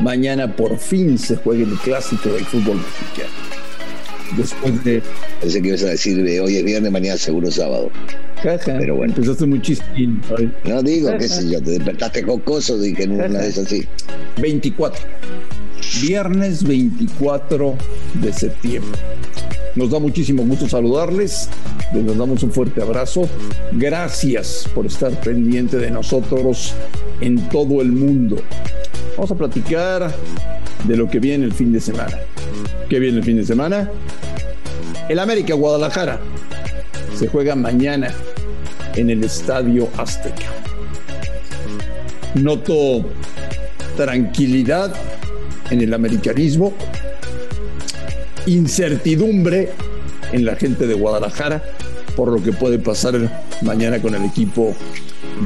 mañana por fin se juega el clásico del fútbol mexicano. Después de. Pensé que ibas a decir hoy es viernes, mañana seguro sábado. Pero bueno. Empezaste muy chistín. No digo, qué sé yo, te despertaste cocoso, dije una vez así. 24. Viernes 24 de septiembre. Nos da muchísimo gusto saludarles. Les damos un fuerte abrazo. Gracias por estar pendiente de nosotros en todo el mundo. Vamos a platicar de lo que viene el fin de semana. ¿Qué viene el fin de semana? El América Guadalajara se juega mañana en el Estadio Azteca. Noto tranquilidad en el americanismo, incertidumbre en la gente de Guadalajara por lo que puede pasar mañana con el equipo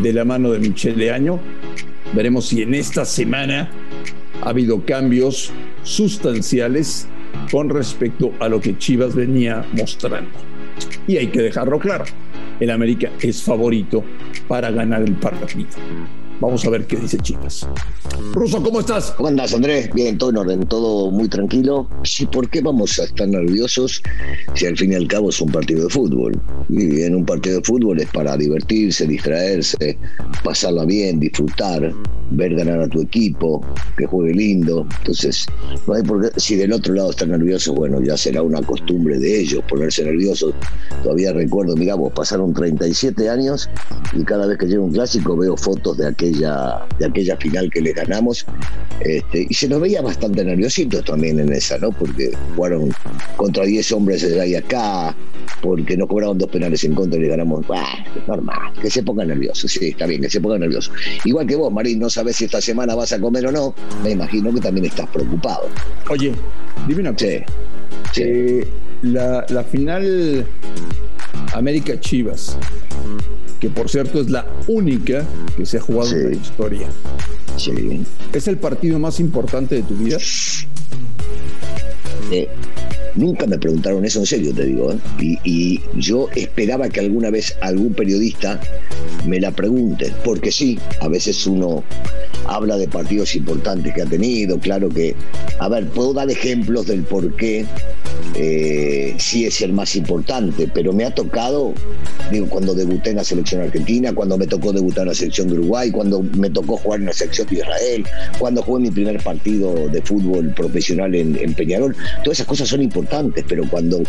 de la mano de Michele Año. Veremos si en esta semana ha habido cambios sustanciales con respecto a lo que Chivas venía mostrando. Y hay que dejarlo claro, el América es favorito para ganar el partido. Vamos a ver qué dice Chivas. Ruso, ¿cómo estás? ¿Cómo andas, Andrés? Bien, todo en orden, todo muy tranquilo. Sí, ¿por qué vamos a estar nerviosos si al fin y al cabo es un partido de fútbol? Y en un partido de fútbol es para divertirse, distraerse, pasarla bien, disfrutar, ver ganar a tu equipo, que juegue lindo. Entonces, no hay por qué, si del otro lado están nerviosos, bueno, ya será una costumbre de ellos ponerse nerviosos. Todavía recuerdo, mira, vos pasaron 37 años y cada vez que llega un clásico veo fotos de aquel de aquella final que les ganamos. Este, y se nos veía bastante nerviositos también en esa, ¿no? Porque jugaron contra 10 hombres de ahí acá, porque nos cobraron dos penales en contra y le ganamos. normal, que se pongan nerviosos, sí, está bien, que se pongan nerviosos. Igual que vos, Marín, no sabes si esta semana vas a comer o no, me imagino que también estás preocupado. Oye, dime una cosa. Eh, la, la final América Chivas que por cierto es la única que se ha jugado en la historia. Sí. ¿Es el partido más importante de tu vida? Eh, nunca me preguntaron eso en serio, te digo. ¿eh? Y, yo esperaba que alguna vez algún periodista me la pregunte, porque sí, a veces uno habla de partidos importantes que ha tenido, claro que, a ver, puedo dar ejemplos del por qué eh, sí es el más importante, pero me ha tocado, digo, cuando debuté en la selección argentina, cuando me tocó debutar en la selección de Uruguay, cuando me tocó jugar en la selección de Israel, cuando jugué mi primer partido de fútbol profesional en, Peñarol, todas esas cosas son importantes, pero cuando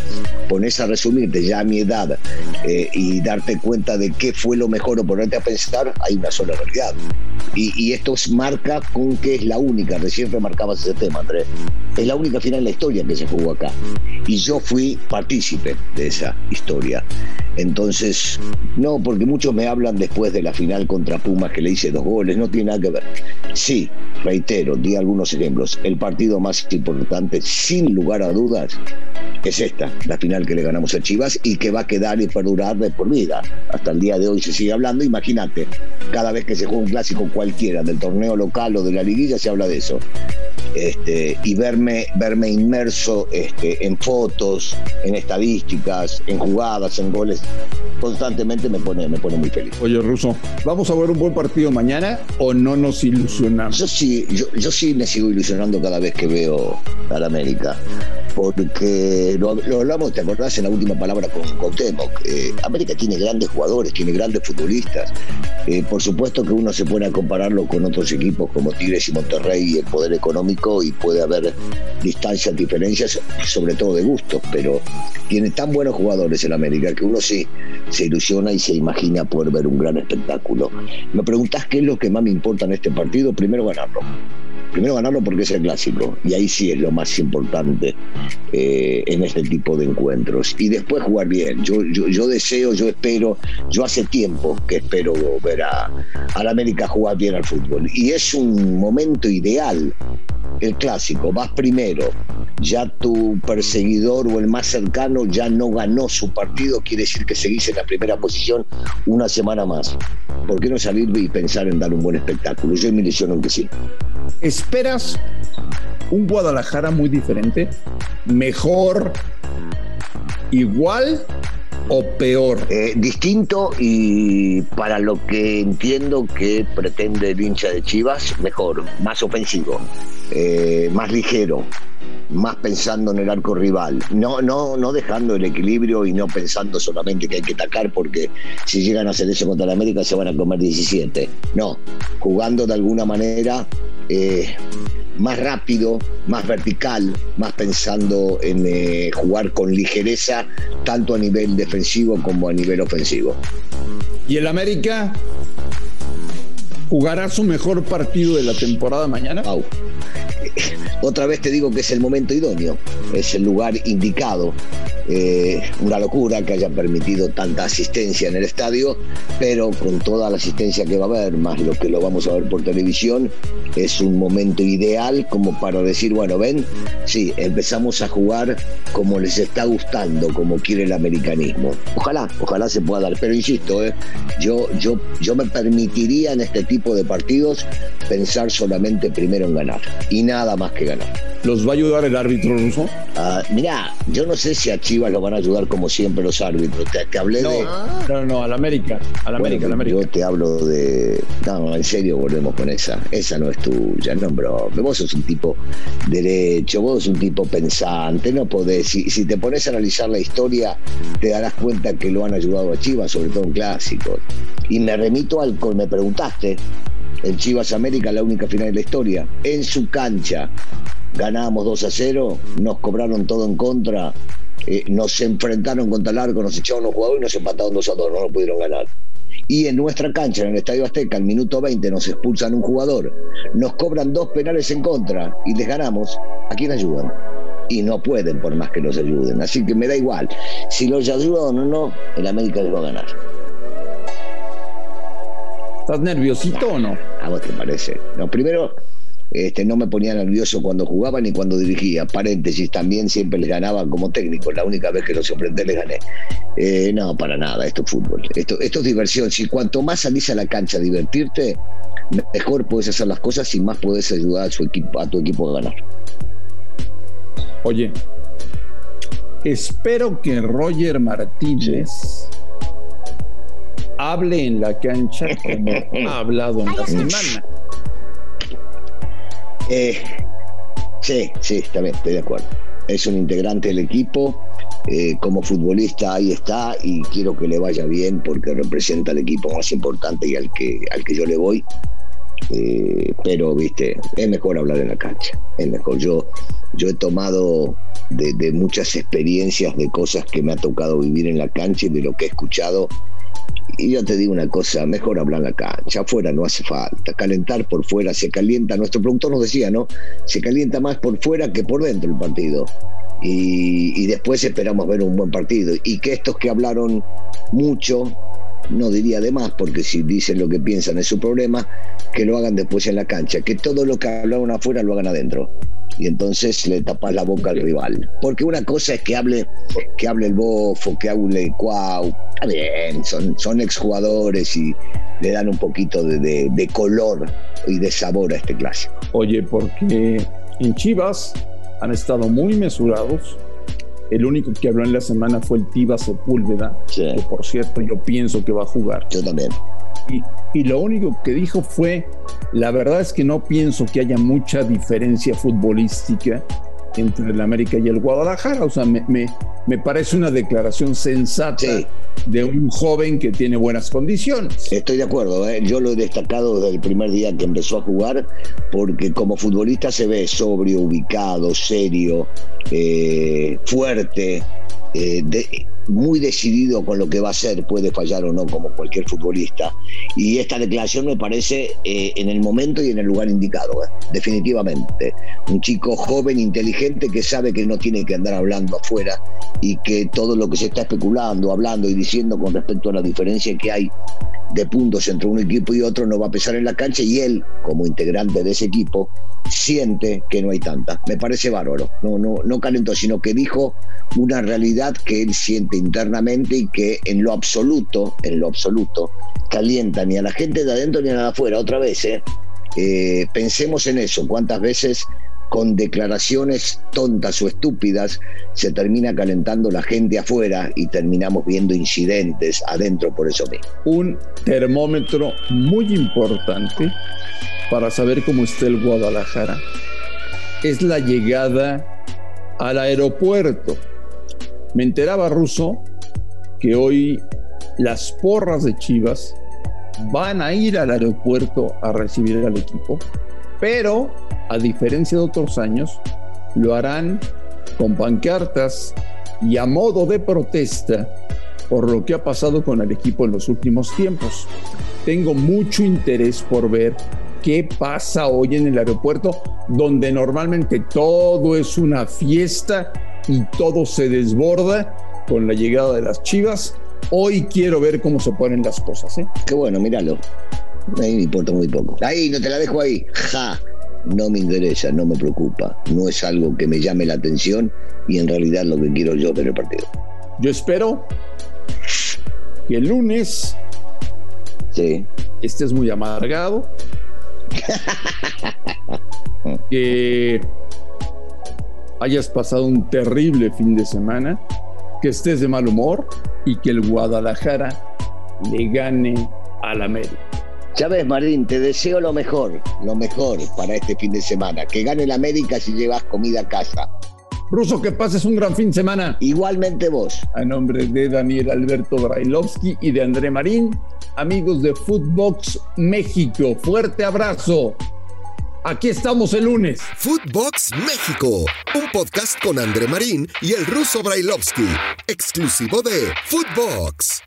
pones a resumirte ya a mi edad eh, y darte cuenta de qué fue lo mejor o ponerte a pensar, hay una sola realidad. Y, esto marca con que es la única, recién remarcabas ese tema, Andrés, es la única final en la historia que se jugó acá y yo fui partícipe de esa historia. Entonces, no, porque muchos me hablan después de la final contra Pumas que le hice dos goles, no tiene nada que ver. Sí, reitero, di algunos ejemplos. El partido más importante, sin lugar a dudas, es esta, la final que le ganamos a Chivas y que va a quedar y perdurar de por vida. Hasta el día de hoy se sigue hablando, imagínate, cada vez que se juega un clásico cualquiera, del torneo local o de la liguilla, se habla de eso. Este, y verme, verme inmerso este, en fotos, en estadísticas, en jugadas, en goles, constantemente me pone, me pone muy feliz. Oye, Ruso, ¿vamos a ver un buen partido mañana o no nos ilusionamos? Yo sí, yo, yo sí me sigo ilusionando cada vez que veo al América porque lo, hablamos, ¿te acordás en la última palabra con, con eh, América tiene grandes jugadores, tiene grandes futbolistas. Eh, por supuesto que uno se pone a compararlo con otros equipos como Tigres y Monterrey y el poder económico y puede haber distancias, diferencias, sobre todo de gustos, pero tiene tan buenos jugadores en América que uno sí se ilusiona y se imagina poder ver un gran espectáculo. Me preguntás qué es lo que más me importa en este partido, primero ganarlo primero ganarlo porque es el clásico, y ahí sí es lo más importante eh, en este tipo de encuentros. Y después jugar bien. Yo, yo, deseo, yo espero, yo hace tiempo que espero ver a, a la América jugar bien al fútbol. Y es un momento ideal el clásico, vas primero, ya tu perseguidor o el más cercano ya no ganó su partido, quiere decir que seguís en la primera posición una semana más. ¿Por qué no salir y pensar en dar un buen espectáculo? Yo me ilusiono que sí. ¿Esperas un Guadalajara muy diferente? ¿Mejor? ¿Igual? O peor? Eh, distinto y para lo que entiendo que pretende el hincha de Chivas, mejor, más ofensivo, eh, más ligero, más pensando en el arco rival, no, no, no dejando el equilibrio y no pensando solamente que hay que atacar porque si llegan a hacer eso contra la América se van a comer 17. No, jugando de alguna manera eh, más rápido, más vertical, más pensando en eh, jugar con ligereza, tanto a nivel defensivo como a nivel ofensivo. ¿Y el América jugará su mejor partido de la temporada mañana? Otra vez te digo que es el momento idóneo, es el lugar indicado. Eh, una locura que haya permitido tanta asistencia en el estadio, pero con toda la asistencia que va a haber, más lo que lo vamos a ver por televisión, es un momento ideal como para decir, bueno, ven, sí, empezamos a jugar como les está gustando, como quiere el americanismo. Ojalá, ojalá se pueda dar, pero insisto, eh, yo, yo, yo me permitiría en este tipo de partidos pensar solamente primero en ganar y nada más que ganar. ¿Los va a ayudar el árbitro ruso? Ah, mirá, yo no sé si a Chivas lo van a ayudar como siempre los árbitros. Te, hablé no, de. No, no, al América. Al América, América. Yo te hablo de. No, en serio, volvemos con esa. Esa no es tuya, no, bro. Vos sos un tipo derecho, vos sos un tipo pensante. No podés. Si, si te pones a analizar la historia, te darás cuenta que lo han ayudado a Chivas, sobre todo en clásicos. Y me remito al. Me preguntaste. En Chivas América, la única final de la historia. En su cancha ganábamos 2 a 0, nos cobraron todo en contra, eh, nos enfrentaron contra el arco, nos echaron los jugadores y nos empataron 2 a 2, no lo pudieron ganar. Y en nuestra cancha, en el Estadio Azteca, al minuto 20 nos expulsan un jugador, nos cobran dos penales en contra y les ganamos, ¿a quién ayudan? Y no pueden por más que los ayuden. Así que me da igual. Si los ayudan o no, el América les va a ganar. ¿Estás nerviosito o no? ¿A vos te parece? No, primero, este, no me ponía nervioso cuando jugaba ni cuando dirigía. Paréntesis, también siempre les ganaba como técnico. La única vez que los enfrenté les gané. Eh, no, para nada, esto es fútbol. Esto, esto es diversión. Si cuanto más salís a la cancha a divertirte, mejor puedes hacer las cosas y más puedes ayudar a, su equipo, a tu equipo a ganar. Oye, espero que Roger Martínez hable en la cancha como ha hablado en la semana. Eh, sí, sí, también estoy de acuerdo. Es un integrante del equipo. Eh, como futbolista ahí está y quiero que le vaya bien porque representa al equipo más importante y al que, al que yo le voy. Eh, pero, viste, es mejor hablar en la cancha. Es mejor. Yo, yo he tomado de, de, muchas experiencias, de cosas que me ha tocado vivir en la cancha y de lo que he escuchado y yo te digo una cosa, mejor hablar en la cancha, afuera no hace falta, calentar por fuera se calienta, nuestro productor nos decía, ¿no? Se calienta más por fuera que por dentro el partido. Y, y después esperamos ver un buen partido. Y que estos que hablaron mucho, no diría de más, porque si dicen lo que piensan es su problema, que lo hagan después en la cancha, que todo lo que hablaron afuera lo hagan adentro y entonces le tapas la boca al rival. Porque una cosa es que hable, que hable el bofo, que hable el cuau, está bien, son, son exjugadores y le dan un poquito de, de, color y de sabor a este clásico. Oye, porque en Chivas han estado muy mesurados. El único que habló en la semana fue el Tiva Sepúlveda, que por cierto yo pienso que va a jugar. Yo también. Y, lo único que dijo fue, la verdad es que no pienso que haya mucha diferencia futbolística entre el América y el Guadalajara. O sea, me, me, parece una declaración sensata de un joven que tiene buenas condiciones. Estoy de acuerdo, ¿eh? yo lo he destacado desde el primer día que empezó a jugar, porque como futbolista se ve sobrio, ubicado, serio, eh, fuerte. Eh, de, muy decidido con lo que va a hacer, puede fallar o no como cualquier futbolista. Y esta declaración me parece eh, en el momento y en el lugar indicado, eh, definitivamente. Un chico joven, inteligente, que sabe que no tiene que andar hablando afuera y que todo lo que se está especulando, hablando y diciendo con respecto a la diferencia que hay de puntos entre un equipo y otro no va a pesar en la cancha y él, como integrante de ese equipo, siente que no hay tanta. Me parece bárbaro. No, no, no calentó, sino que dijo una realidad que él siente internamente y que en lo absoluto, en lo absoluto, calienta ni a la gente de adentro ni a la afuera. Otra vez, ¿eh? Eh, pensemos en eso. ¿Cuántas veces con declaraciones tontas o estúpidas se termina calentando la gente afuera y terminamos viendo incidentes adentro por eso mismo. Un termómetro muy importante para saber cómo está el Guadalajara es la llegada al aeropuerto. Me enteraba Ruso que hoy las porras de Chivas van a ir al aeropuerto a recibir al equipo, pero a diferencia de otros años, lo harán con pancartas y a modo de protesta por lo que ha pasado con el equipo en los últimos tiempos. Tengo mucho interés por ver qué pasa hoy en el aeropuerto, donde normalmente todo es una fiesta y todo se desborda con la llegada de las chivas. Hoy quiero ver cómo se ponen las cosas. ¿eh? Qué bueno, míralo. Ahí me importa muy poco. Ahí, no te la dejo ahí. Ja no me interesa, no me preocupa, no es algo que me llame la atención y en realidad lo que quiero yo ver el partido. Yo espero que el lunes sí. estés muy amargado, que hayas pasado un terrible fin de semana, que estés de mal humor y que el Guadalajara le gane al América. Chávez Marín, te deseo lo mejor, lo mejor para este fin de semana. Que gane la América si llevas comida a casa. Ruso, que pases un gran fin de semana. Igualmente vos. A nombre de Daniel Alberto Brailovsky y de André Marín, amigos de Footbox México, fuerte abrazo. Aquí estamos el lunes. Footbox México, un podcast con André Marín y el ruso Brailovsky, exclusivo de Footbox.